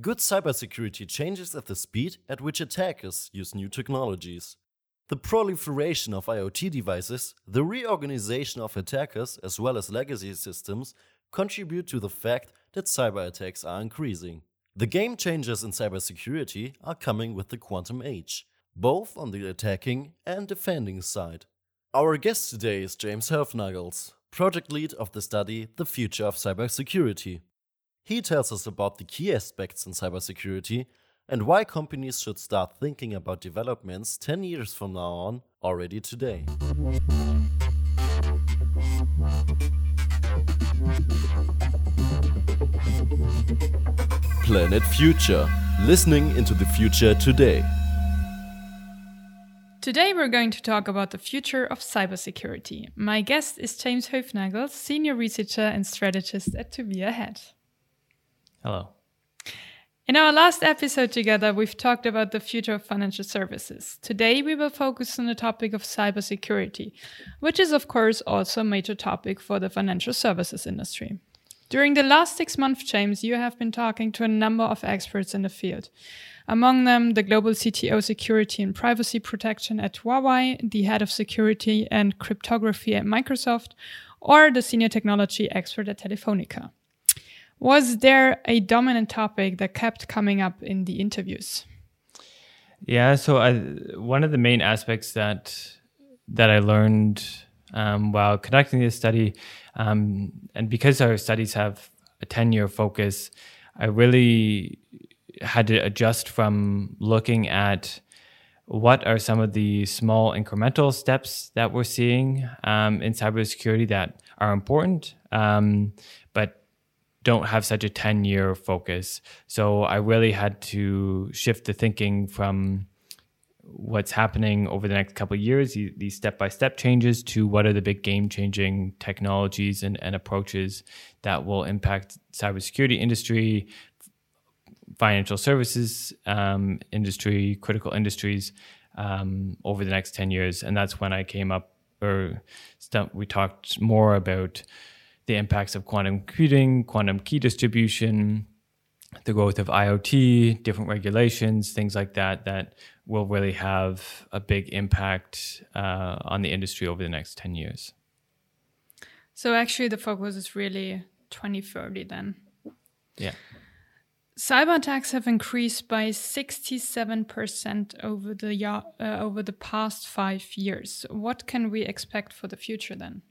Good cybersecurity changes at the speed at which attackers use new technologies. The proliferation of IoT devices, the reorganization of attackers, as well as legacy systems, contribute to the fact that cyber attacks are increasing. The game changers in cybersecurity are coming with the quantum age, both on the attacking and defending side. Our guest today is James Hoefnagels, project lead of the study The Future of Cybersecurity. He tells us about the key aspects in cybersecurity and why companies should start thinking about developments 10 years from now on already today. Planet Future Listening into the Future Today. Today we're going to talk about the future of cybersecurity. My guest is James Hoefnagels, senior researcher and strategist at To Be Ahead. Hello. In our last episode together, we've talked about the future of financial services. Today, we will focus on the topic of cybersecurity, which is, of course, also a major topic for the financial services industry. During the last six months, James, you have been talking to a number of experts in the field. Among them, the global CTO security and privacy protection at Huawei, the head of security and cryptography at Microsoft, or the senior technology expert at Telefonica. Was there a dominant topic that kept coming up in the interviews? Yeah, so I, one of the main aspects that that I learned um, while conducting this study, um, and because our studies have a ten-year focus, I really had to adjust from looking at what are some of the small incremental steps that we're seeing um, in cybersecurity that are important, um, but don't have such a 10 year focus. So I really had to shift the thinking from what's happening over the next couple of years, these step by step changes, to what are the big game changing technologies and, and approaches that will impact cybersecurity industry, financial services um, industry, critical industries um, over the next 10 years. And that's when I came up, or we talked more about the impacts of quantum computing, quantum key distribution, the growth of IoT, different regulations, things like that, that will really have a big impact uh, on the industry over the next 10 years. So, actually, the focus is really 2030 then. Yeah. Cyber attacks have increased by 67% over the, uh, over the past five years. What can we expect for the future then?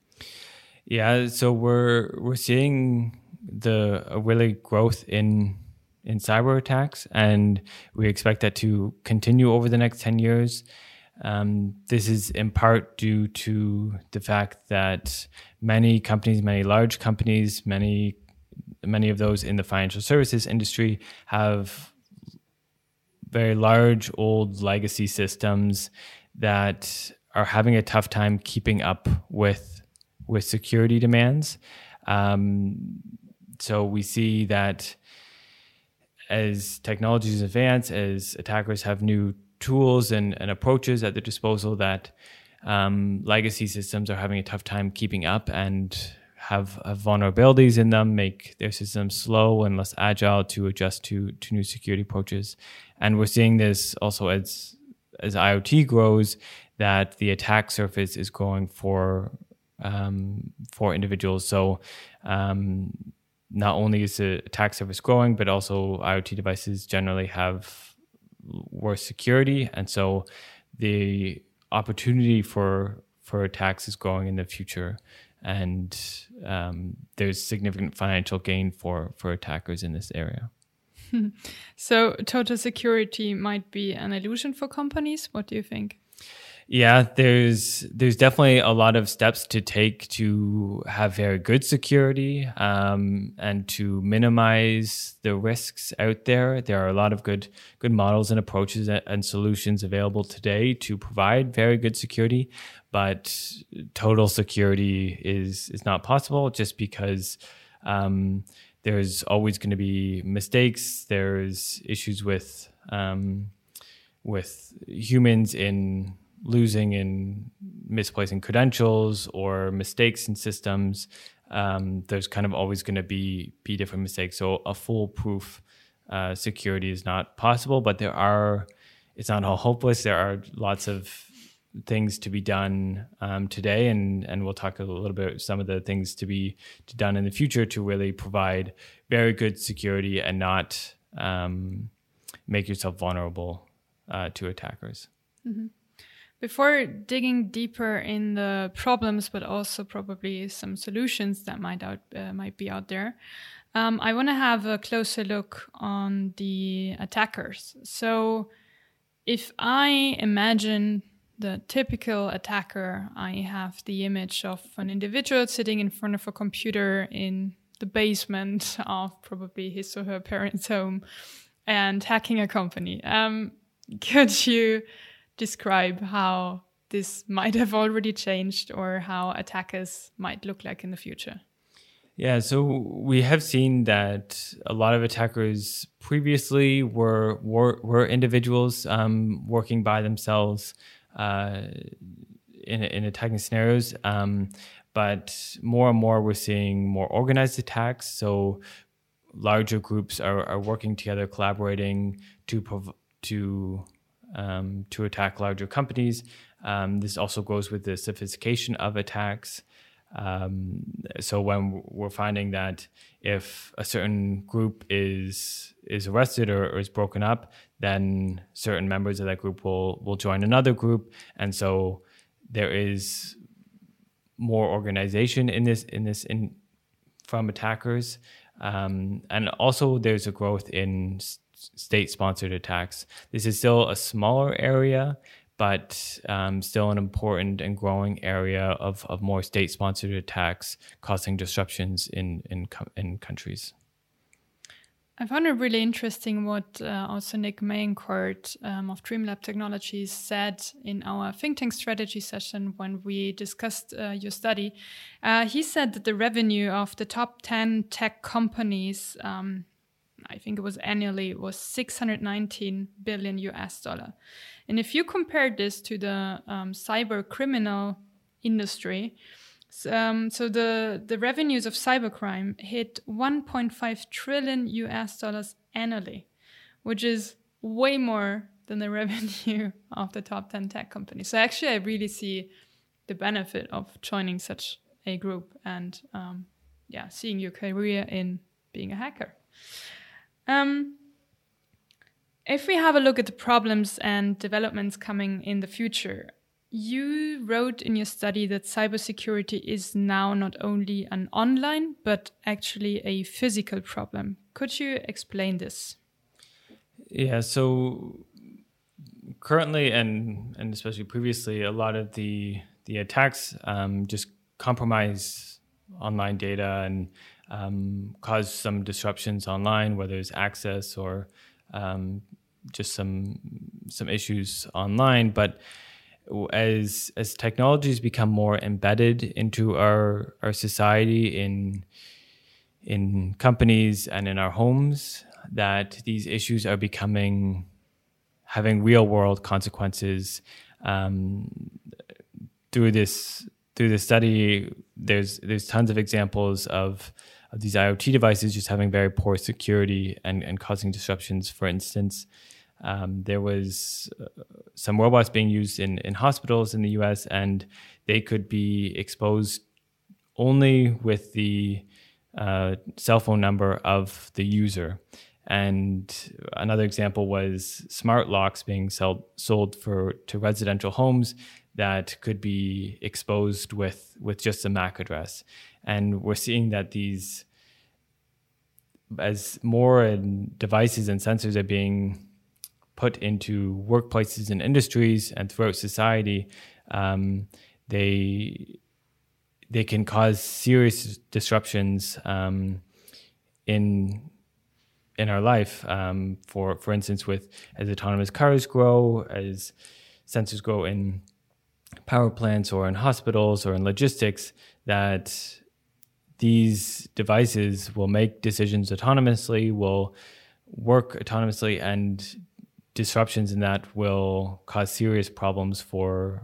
Yeah, so we're we're seeing the really growth in in cyber attacks, and we expect that to continue over the next ten years. Um, this is in part due to the fact that many companies, many large companies, many many of those in the financial services industry have very large old legacy systems that are having a tough time keeping up with with security demands. Um, so we see that as technologies advance, as attackers have new tools and, and approaches at their disposal, that um, legacy systems are having a tough time keeping up and have, have, vulnerabilities in them, make their systems slow and less agile to adjust to to new security approaches. And we're seeing this also as as IoT grows, that the attack surface is growing for um, for individuals. So um, not only is the attack surface growing, but also IoT devices generally have worse security, and so the opportunity for for attacks is growing in the future, and um, there's significant financial gain for for attackers in this area. so total security might be an illusion for companies. What do you think? Yeah, there's there's definitely a lot of steps to take to have very good security um, and to minimize the risks out there. There are a lot of good good models and approaches and solutions available today to provide very good security, but total security is is not possible just because. Um, there's always going to be mistakes. There's issues with um, with humans in losing and misplacing credentials or mistakes in systems, um, there's kind of always going to be be different mistakes. So a foolproof uh, security is not possible, but there are. It's not all hopeless. There are lots of things to be done um, today, and and we'll talk a little bit some of the things to be to done in the future to really provide very good security and not um, make yourself vulnerable uh, to attackers. Mm-hmm. Before digging deeper in the problems, but also probably some solutions that might out uh, might be out there, um, I want to have a closer look on the attackers. So, if I imagine the typical attacker, I have the image of an individual sitting in front of a computer in the basement of probably his or her parents' home and hacking a company. Um, could you describe how this might have already changed or how attackers might look like in the future? Yeah, so we have seen that a lot of attackers previously were were, were individuals um, working by themselves uh, in in attacking scenarios, um, but more and more we're seeing more organized attacks. So larger groups are, are working together, collaborating to prov- to um, to attack larger companies. Um, this also goes with the sophistication of attacks. Um, so when we're finding that if a certain group is is arrested or, or, is broken up, then certain members of that group will will join another group, and so there is more organization in this in this in from attackers, um, and also there's a growth in state sponsored attacks. This is still a smaller area, but um, still an important and growing area of, of more state sponsored attacks causing disruptions in, in, in countries. I found it really interesting what uh, also Nick Mayencourt um, of Dreamlab Technologies said in our think tank strategy session when we discussed uh, your study. Uh, he said that the revenue of the top 10 tech companies um, I think it was annually, was 619 billion US dollar. And if you compare this to the um, cyber criminal industry, um, so the, the revenues of cybercrime hit 1.5 trillion US dollars annually, which is way more than the revenue of the top 10 tech companies. So actually, I really see the benefit of joining such a group and um, yeah, seeing your career in being a hacker. Um, if we have a look at the problems and developments coming in the future, you wrote in your study that cybersecurity is now not only an online, but actually a physical problem. Could you explain this? Yeah, so currently and and especially previously, a lot of the the attacks um, just compromise online data and um, cause some disruptions online, whether it's access or um, just some some issues online. But as as technologies become more embedded into our our society in in companies and in our homes, that these issues are becoming having real world consequences. Um, through this through the study, there's there's tons of examples of, of these IoT devices just having very poor security and, and causing disruptions. For instance, um, there was uh, some robots being used in, in hospitals in the U.S. and they could be exposed only with the uh, cell phone number of the user. And another example was smart locks being sell, sold for to residential homes that could be exposed with with just a MAC address. And we're seeing that these as more devices and sensors are being put into workplaces and industries and throughout society, um, they they can cause serious disruptions um, in in our life. Um, for for instance, with as autonomous cars grow, as sensors grow in power plants or in hospitals or in logistics, that these devices will make decisions autonomously, will work autonomously, and disruptions in that will cause serious problems for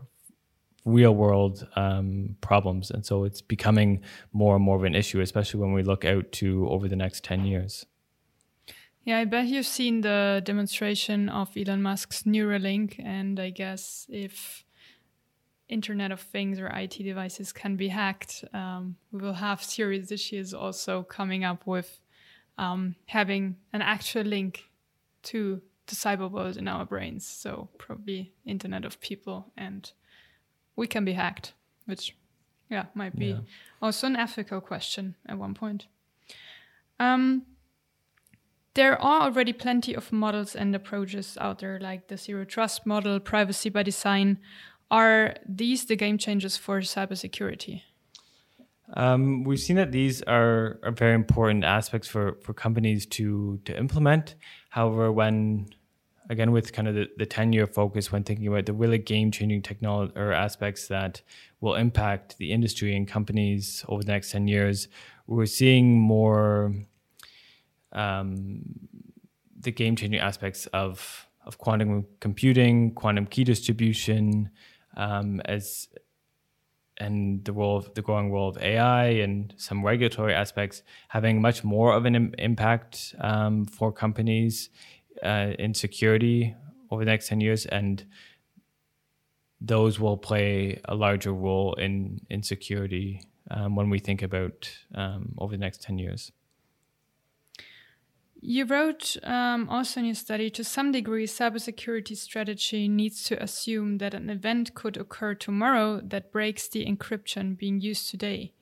real world um, problems. And so it's becoming more and more of an issue, especially when we look out to over the next 10 years. Yeah, I bet you've seen the demonstration of Elon Musk's Neuralink, and I guess if Internet of Things or IT devices can be hacked, um, we will have serious issues also coming up with um, having an actual link to the cyber world in our brains. So probably Internet of People, and we can be hacked, which yeah might be yeah. also an ethical question at one point. Um, there are already plenty of models and approaches out there, like the zero trust model, privacy by design. Are these the game changers for cybersecurity? Um, we've seen that these are, are very important aspects for, for companies to to implement. However, when again with kind of the, the 10 year focus when thinking about the really game changing technology or aspects that will impact the industry and companies over the next 10 years, we're seeing more um, the game changing aspects of of quantum computing, quantum key distribution, um, as and the role of the growing role of AI and some regulatory aspects having much more of an Im- impact um, for companies uh, in security over the next 10 years. And those will play a larger role in in security um, when we think about um, over the next 10 years you wrote um, also in your study to some degree, cybersecurity strategy needs to assume that an event could occur tomorrow that breaks the encryption being used today.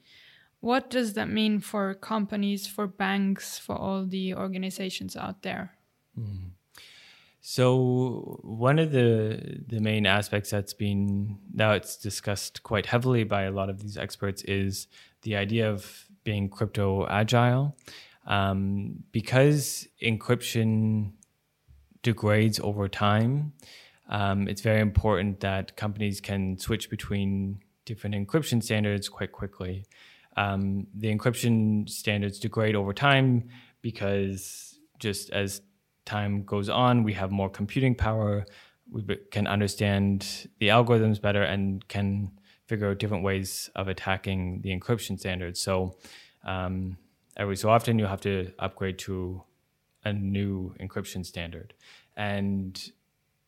What does that mean for companies, for banks, for all the organizations out there? Mm. So one of the the main aspects that's been now it's discussed quite heavily by a lot of these experts is the idea of being crypto agile um, because encryption degrades over time, um, it's very important that companies can switch between different encryption standards quite quickly. Um, the encryption standards degrade over time because just as time goes on, we have more computing power, we can understand the algorithms better, and can figure out different ways of attacking the encryption standards. So, um, every so often you'll have to upgrade to a new encryption standard. And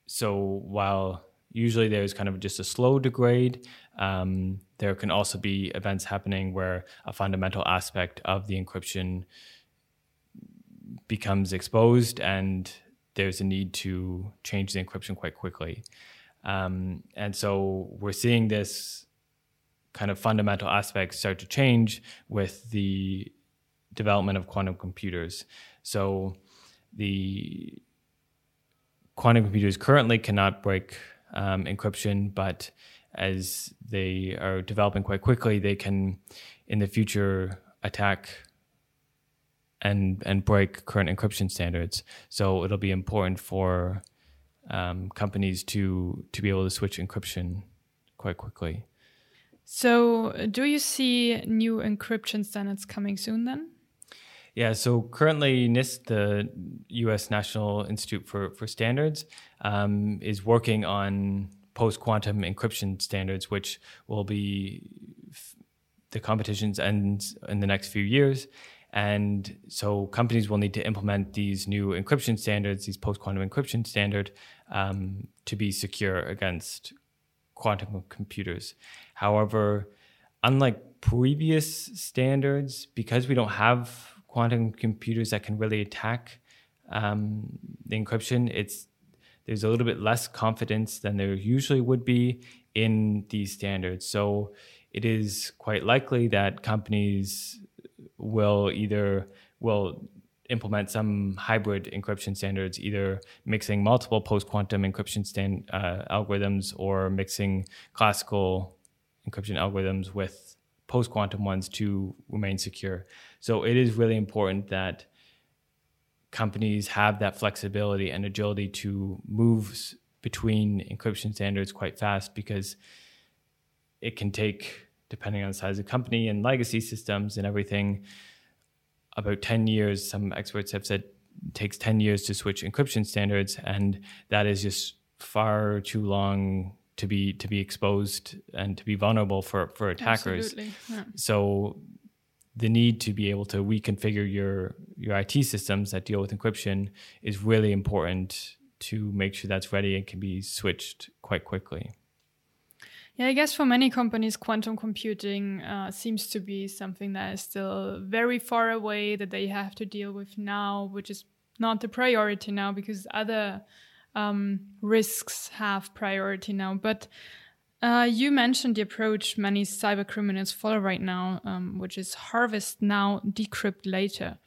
so while usually there's kind of just a slow degrade, um, there can also be events happening where a fundamental aspect of the encryption becomes exposed and there's a need to change the encryption quite quickly. Um, and so we're seeing this kind of fundamental aspects start to change with the development of quantum computers. So the quantum computers currently cannot break um, encryption, but as they are developing quite quickly, they can in the future attack and and break current encryption standards. So it'll be important for um, companies to to be able to switch encryption quite quickly. So, do you see new encryption standards coming soon then? Yeah, so currently NIST, the U.S. National Institute for, for Standards, um, is working on post quantum encryption standards, which will be f- the competitions ends in the next few years. And so companies will need to implement these new encryption standards, these post quantum encryption standard, um, to be secure against quantum computers. However, unlike previous standards, because we don't have quantum computers that can really attack um, the encryption, it's there's a little bit less confidence than there usually would be in these standards. So it is quite likely that companies will either will implement some hybrid encryption standards, either mixing multiple post-quantum encryption stand, uh, algorithms or mixing classical encryption algorithms with post-quantum ones to remain secure. So it is really important that companies have that flexibility and agility to move between encryption standards quite fast because it can take, depending on the size of the company and legacy systems and everything, about 10 years. Some experts have said it takes 10 years to switch encryption standards, and that is just far too long to be to be exposed and to be vulnerable for for attackers. Yeah. So the need to be able to reconfigure your your IT systems that deal with encryption is really important to make sure that's ready and can be switched quite quickly. Yeah, I guess for many companies, quantum computing uh, seems to be something that is still very far away that they have to deal with now, which is not the priority now because other um, risks have priority now. But uh, you mentioned the approach many cyber criminals follow right now, um, which is harvest now, decrypt later.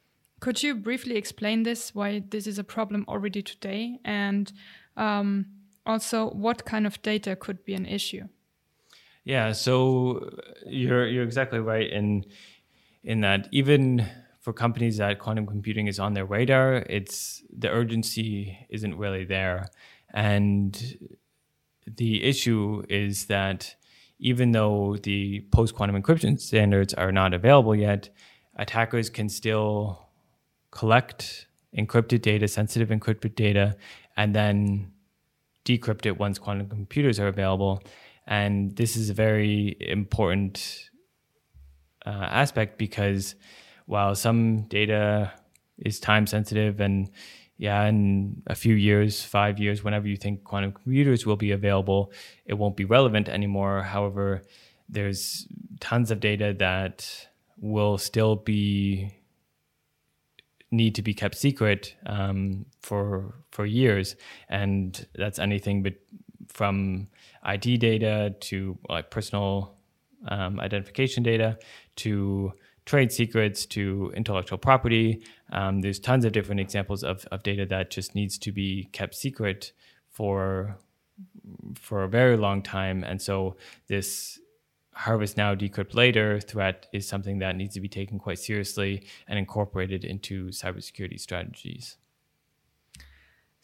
Could you briefly explain this, why this is a problem already today, and um, also what kind of data could be an issue? Yeah, so you're you're exactly right in in that even for companies that quantum computing is on their radar, it's the urgency isn't really there, and the issue is that even though the post quantum encryption standards are not available yet, attackers can still collect encrypted data, sensitive encrypted data, and then decrypt it once quantum computers are available. And this is a very important uh, aspect because while some data is time sensitive and yeah, in a few years, five years, whenever you think quantum computers will be available, it won't be relevant anymore. However, there's tons of data that will still be need to be kept secret um, for for years, and that's anything but from ID data to like personal um, identification data to trade secrets to intellectual property. Um, there's tons of different examples of, of data that just needs to be kept secret for for a very long time. And so this harvest now, decrypt later threat is something that needs to be taken quite seriously and incorporated into cybersecurity strategies.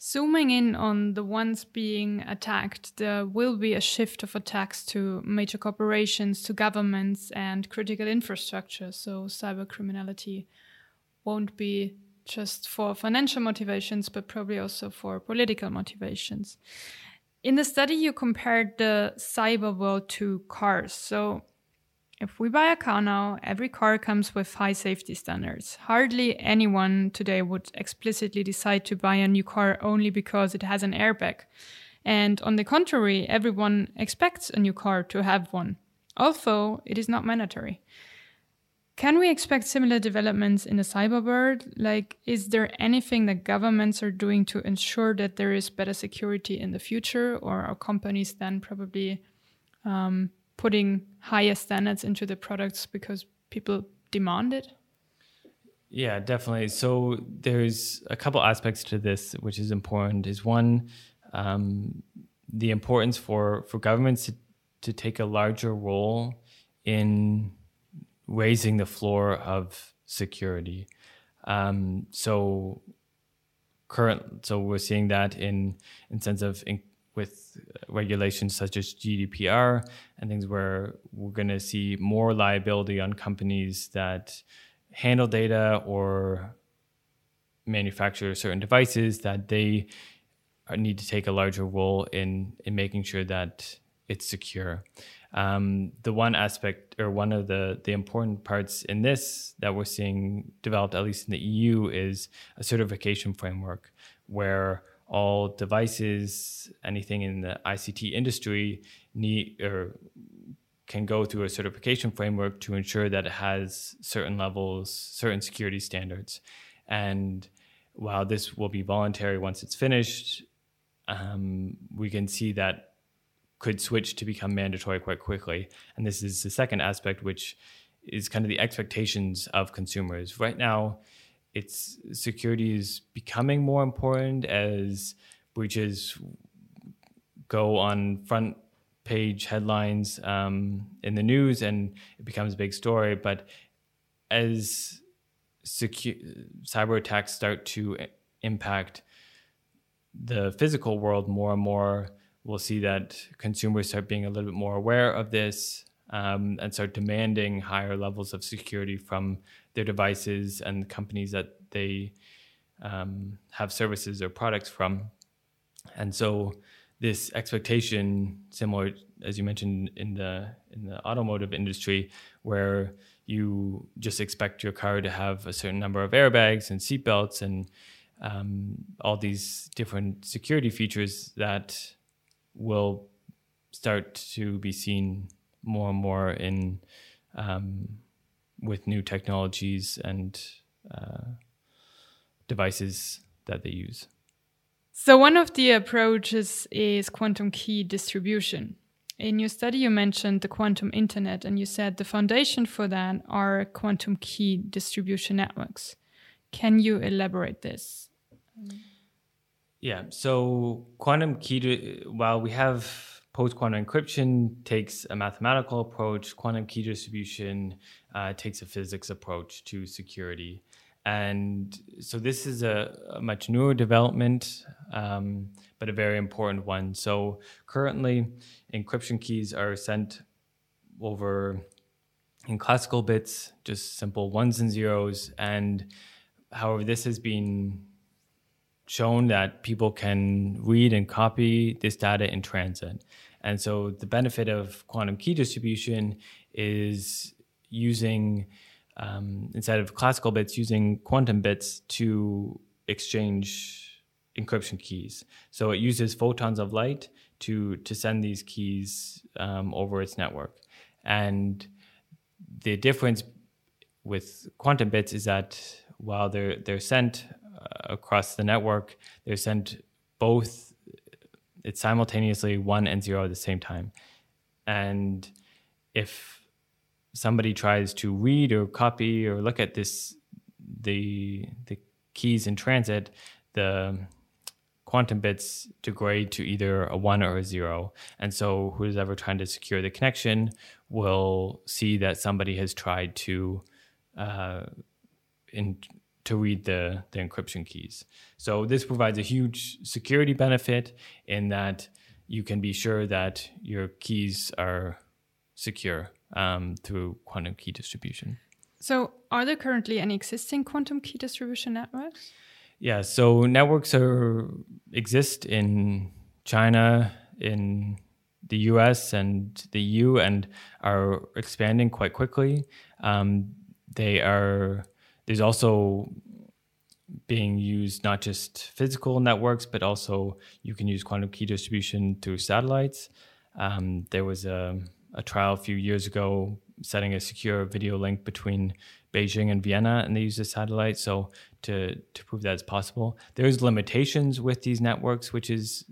Zooming in on the ones being attacked, there will be a shift of attacks to major corporations, to governments, and critical infrastructure. So, cyber criminality won't be just for financial motivations, but probably also for political motivations. In the study, you compared the cyber world to cars. So, if we buy a car now, every car comes with high safety standards. Hardly anyone today would explicitly decide to buy a new car only because it has an airbag. And on the contrary, everyone expects a new car to have one, although it is not mandatory. Can we expect similar developments in the cyber world? Like, is there anything that governments are doing to ensure that there is better security in the future, or are companies then probably um, putting higher standards into the products because people demand it? Yeah, definitely. So there's a couple aspects to this which is important. Is one um, the importance for for governments to, to take a larger role in raising the floor of security. Um, so current, so we're seeing that in in sense of in, with regulations such as GDPR and things where we're going to see more liability on companies that handle data or manufacture certain devices that they need to take a larger role in in making sure that it's secure. Um, the one aspect or one of the the important parts in this that we're seeing developed at least in the EU is a certification framework where all devices, anything in the ICT industry need or can go through a certification framework to ensure that it has certain levels, certain security standards. And while this will be voluntary once it's finished, um, we can see that could switch to become mandatory quite quickly. And this is the second aspect, which is kind of the expectations of consumers. Right now, it's security is becoming more important as breaches go on front page headlines um, in the news and it becomes a big story. But as secu- cyber attacks start to impact the physical world more and more, we'll see that consumers start being a little bit more aware of this um, and start demanding higher levels of security from their devices and the companies that they um, have services or products from. And so this expectation, similar as you mentioned in the in the automotive industry, where you just expect your car to have a certain number of airbags and seatbelts and um, all these different security features that will start to be seen more and more in um, with new technologies and uh, devices that they use. So, one of the approaches is quantum key distribution. In your study, you mentioned the quantum internet, and you said the foundation for that are quantum key distribution networks. Can you elaborate this? Yeah, so quantum key, while we have post quantum encryption, takes a mathematical approach, quantum key distribution uh, takes a physics approach to security. And so this is a, a much newer development, um, but a very important one. So currently, encryption keys are sent over in classical bits, just simple ones and zeros. And however, this has been shown that people can read and copy this data in transit. And so the benefit of quantum key distribution is using um, instead of classical bits, using quantum bits to exchange encryption keys. So it uses photons of light to to send these keys um, over its network. And the difference with quantum bits is that while they're they're sent uh, across the network, they're sent both. It's simultaneously one and zero at the same time, and if somebody tries to read or copy or look at this the the keys in transit the quantum bits degrade to either a one or a zero. And so who's ever trying to secure the connection will see that somebody has tried to uh, in to read the the encryption keys. So this provides a huge security benefit in that you can be sure that your keys are secure um, through quantum key distribution. So, are there currently any existing quantum key distribution networks? Yeah, so networks are exist in China, in the US and the EU, and are expanding quite quickly. Um, they are there's also being used not just physical networks, but also you can use quantum key distribution through satellites. Um, there was a a trial a few years ago setting a secure video link between Beijing and Vienna, and they use a satellite. So to to prove that it's possible, there's limitations with these networks, which is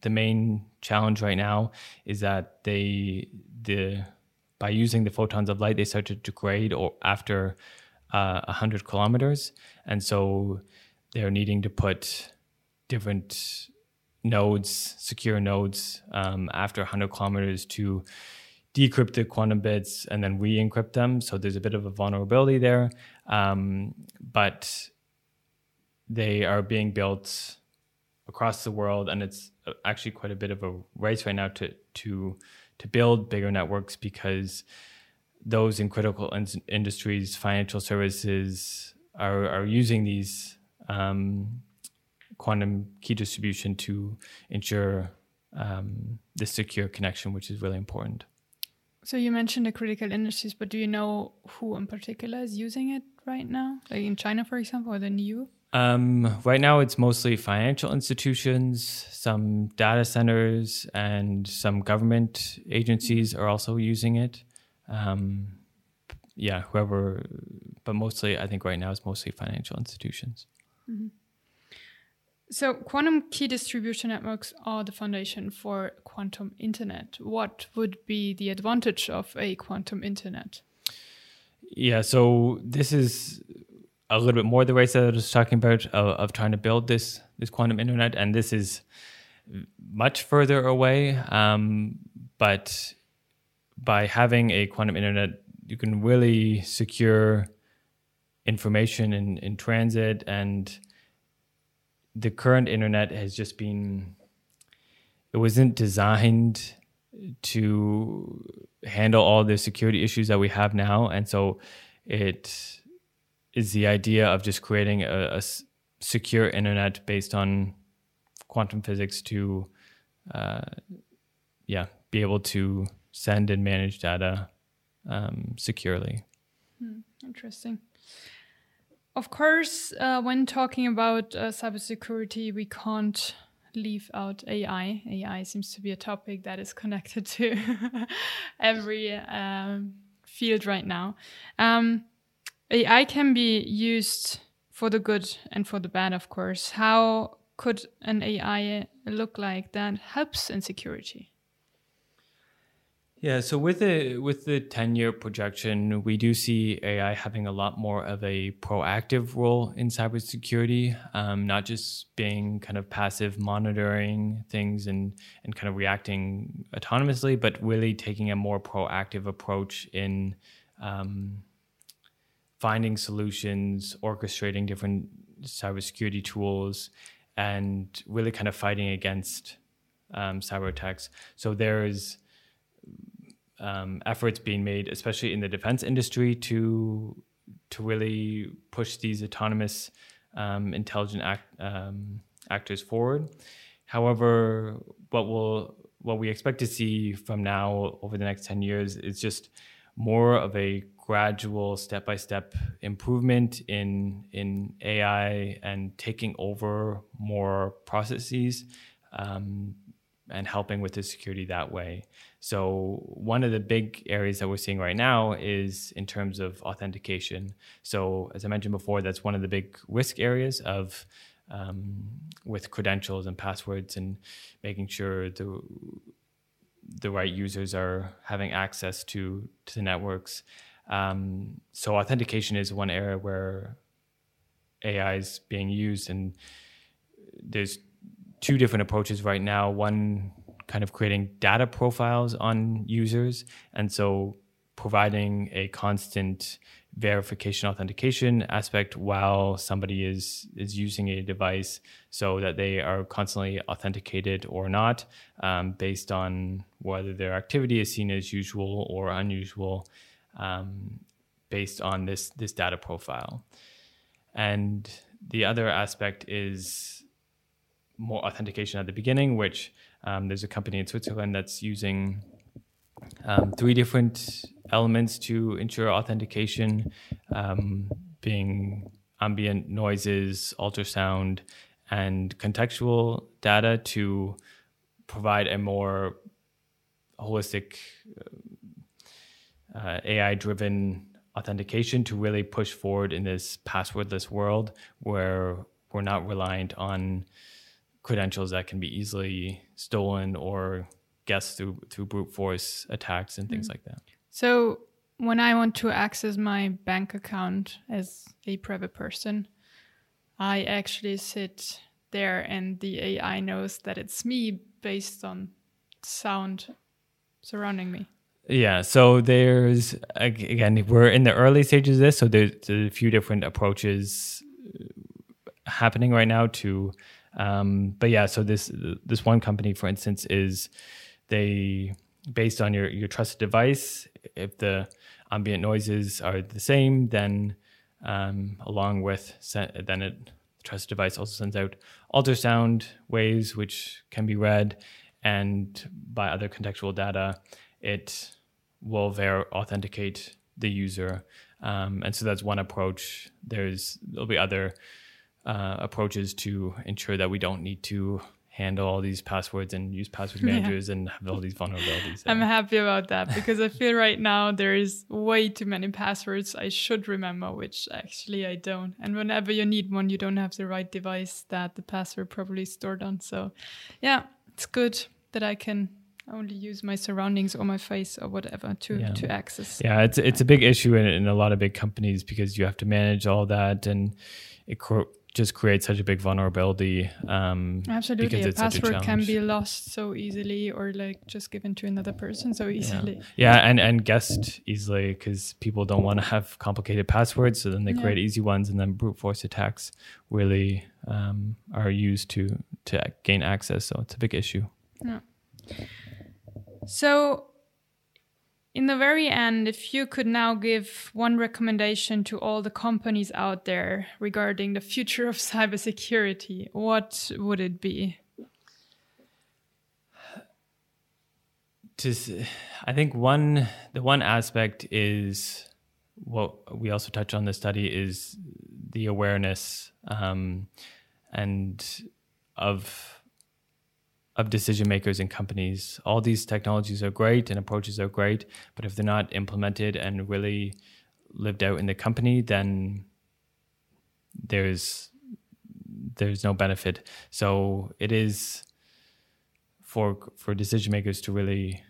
the main challenge right now. Is that they the by using the photons of light, they start to degrade or after uh, 100 kilometers, and so they're needing to put different nodes, secure nodes, um, after 100 kilometers to decrypt the quantum bits and then re-encrypt them. So there's a bit of a vulnerability there, um, but they are being built across the world, and it's uh, actually quite a bit of a race right now to to to build bigger networks because those in critical in- industries, financial services, are are using these um, quantum key distribution to ensure um, the secure connection, which is really important. So you mentioned the critical industries, but do you know who in particular is using it right now? Like in China, for example, or the EU? Um, right now, it's mostly financial institutions, some data centers, and some government agencies are also using it. Um, yeah, whoever, but mostly, I think right now it's mostly financial institutions. Mm-hmm. So, quantum key distribution networks are the foundation for quantum internet. What would be the advantage of a quantum internet? Yeah, so this is a little bit more the race that I was talking about of, of trying to build this this quantum internet, and this is much further away. Um, but by having a quantum internet, you can really secure information in, in transit and the current internet has just been it wasn't designed to handle all the security issues that we have now and so it is the idea of just creating a, a secure internet based on quantum physics to uh, yeah be able to send and manage data um, securely Hmm, interesting. Of course, uh, when talking about uh, cybersecurity, we can't leave out AI. AI seems to be a topic that is connected to every um, field right now. Um, AI can be used for the good and for the bad, of course. How could an AI look like that helps in security? Yeah, so with the with the ten year projection, we do see AI having a lot more of a proactive role in cybersecurity, um, not just being kind of passive monitoring things and and kind of reacting autonomously, but really taking a more proactive approach in um, finding solutions, orchestrating different cybersecurity tools, and really kind of fighting against um, cyber attacks. So there's um, efforts being made, especially in the defense industry, to to really push these autonomous um, intelligent act, um, actors forward. However, what will what we expect to see from now over the next 10 years is just more of a gradual step-by-step improvement in in AI and taking over more processes um, and helping with the security that way. So one of the big areas that we're seeing right now is in terms of authentication. So as I mentioned before, that's one of the big risk areas of um, with credentials and passwords and making sure the the right users are having access to to the networks. Um, so authentication is one area where AI is being used, and there's two different approaches right now. One kind of creating data profiles on users. And so providing a constant verification authentication aspect while somebody is is using a device so that they are constantly authenticated or not um, based on whether their activity is seen as usual or unusual um, based on this this data profile and the other aspect is more authentication at the beginning which um, there's a company in Switzerland that's using um, three different elements to ensure authentication, um, being ambient noises, ultrasound, and contextual data to provide a more holistic uh, AI driven authentication to really push forward in this passwordless world where we're not reliant on credentials that can be easily stolen or guessed through through brute force attacks and things mm. like that. So when I want to access my bank account as a private person, I actually sit there and the AI knows that it's me based on sound surrounding me. Yeah, so there's again we're in the early stages of this, so there's a few different approaches happening right now to um, but yeah, so this this one company, for instance, is they based on your your trusted device. If the ambient noises are the same, then um, along with then it the trusted device also sends out ultrasound waves, which can be read, and by other contextual data, it will ver- authenticate the user. Um, and so that's one approach. There's there'll be other uh, approaches to ensure that we don't need to handle all these passwords and use password managers yeah. and have all these vulnerabilities. I'm happy about that because I feel right now there is way too many passwords I should remember, which actually I don't. And whenever you need one, you don't have the right device that the password probably stored on. So, yeah, it's good that I can only use my surroundings or my face or whatever to yeah. to access. Yeah, it's it's a big issue in, in a lot of big companies because you have to manage all that and it just creates such a big vulnerability. Um, Absolutely, a password a can be lost so easily, or like just given to another person so easily. Yeah, yeah and and guessed easily because people don't want to have complicated passwords, so then they yeah. create easy ones, and then brute force attacks really um, are used to to gain access. So it's a big issue. Yeah. So in the very end, if you could now give one recommendation to all the companies out there regarding the future of cybersecurity, what would it be? I think one the one aspect is what we also touch on the study is the awareness um, and of of decision makers and companies. All these technologies are great and approaches are great, but if they're not implemented and really lived out in the company, then there's there's no benefit. So it is for for decision makers to really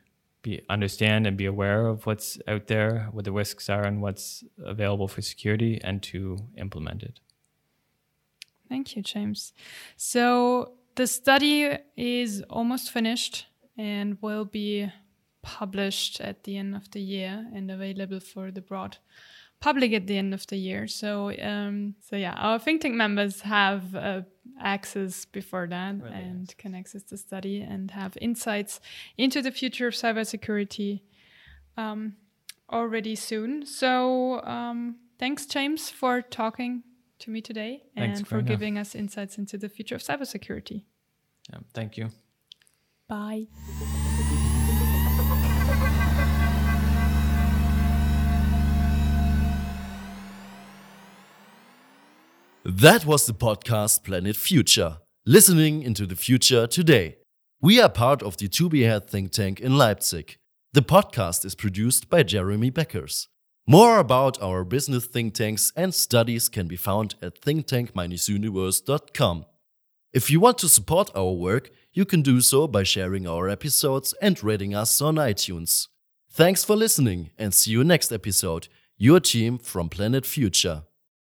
be understand and be aware of what's out there, what the risks are, and what's available for security, and to implement it. Thank you, James. So the study is almost finished and will be published at the end of the year and available for the broad public at the end of the year. So, um, so yeah, our think tank members have uh, access before that really and is. can access the study and have insights into the future of cybersecurity um, already soon. So, um, thanks, James, for talking to me today thanks and for giving us insights into the future of cybersecurity. Yeah, thank you. Bye. That was the podcast Planet Future, listening into the future today. We are part of the 2b AHEAD think tank in Leipzig. The podcast is produced by Jeremy Beckers. More about our business think tanks and studies can be found at thinktank-universe.com. If you want to support our work, you can do so by sharing our episodes and rating us on iTunes. Thanks for listening and see you next episode. Your team from Planet Future.